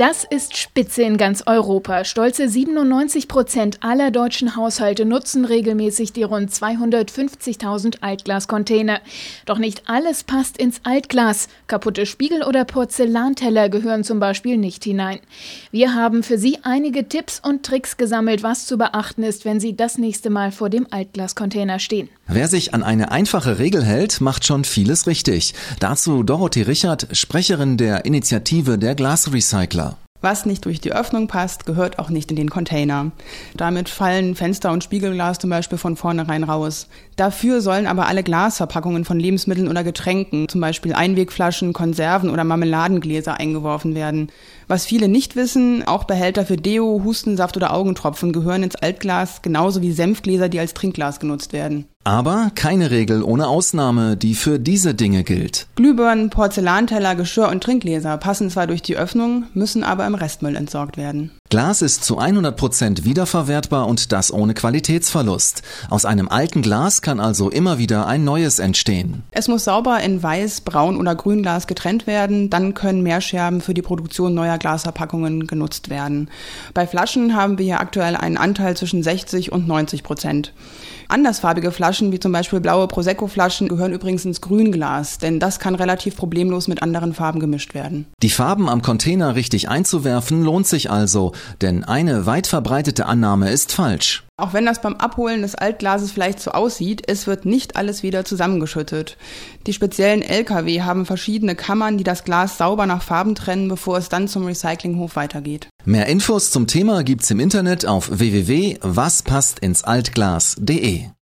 Das ist Spitze in ganz Europa. Stolze 97 Prozent aller deutschen Haushalte nutzen regelmäßig die rund 250.000 Altglascontainer. Doch nicht alles passt ins Altglas. Kaputte Spiegel oder Porzellanteller gehören zum Beispiel nicht hinein. Wir haben für Sie einige Tipps und Tricks gesammelt, was zu beachten ist, wenn Sie das nächste Mal vor dem Altglascontainer stehen. Wer sich an eine einfache Regel hält, macht schon vieles richtig. Dazu Dorothee Richard, Sprecherin der Initiative der Glasrecycler. Was nicht durch die Öffnung passt, gehört auch nicht in den Container. Damit fallen Fenster und Spiegelglas zum Beispiel von vornherein raus. Dafür sollen aber alle Glasverpackungen von Lebensmitteln oder Getränken, zum Beispiel Einwegflaschen, Konserven oder Marmeladengläser eingeworfen werden. Was viele nicht wissen, auch Behälter für Deo, Hustensaft oder Augentropfen gehören ins Altglas, genauso wie Senfgläser, die als Trinkglas genutzt werden. Aber keine Regel ohne Ausnahme, die für diese Dinge gilt. Glühbirnen, Porzellanteller, Geschirr und Trinkgläser passen zwar durch die Öffnung, müssen aber im Restmüll entsorgt werden. Glas ist zu 100 Prozent wiederverwertbar und das ohne Qualitätsverlust. Aus einem alten Glas kann also immer wieder ein neues entstehen. Es muss sauber in Weiß, Braun oder Grünglas getrennt werden, dann können Mehrscherben für die Produktion neuer Glasverpackungen genutzt werden. Bei Flaschen haben wir hier aktuell einen Anteil zwischen 60 und 90 Prozent. Andersfarbige Flaschen, wie zum Beispiel blaue Prosecco-Flaschen, gehören übrigens ins Grünglas, denn das kann relativ problemlos mit anderen Farben gemischt werden. Die Farben am Container richtig einzuwerfen lohnt sich also, denn eine weit verbreitete Annahme ist falsch. Auch wenn das beim Abholen des Altglases vielleicht so aussieht, es wird nicht alles wieder zusammengeschüttet. Die speziellen Lkw haben verschiedene Kammern, die das Glas sauber nach Farben trennen, bevor es dann zum Recyclinghof weitergeht. Mehr Infos zum Thema gibt's im Internet auf www.waspasstinsAltglas.de.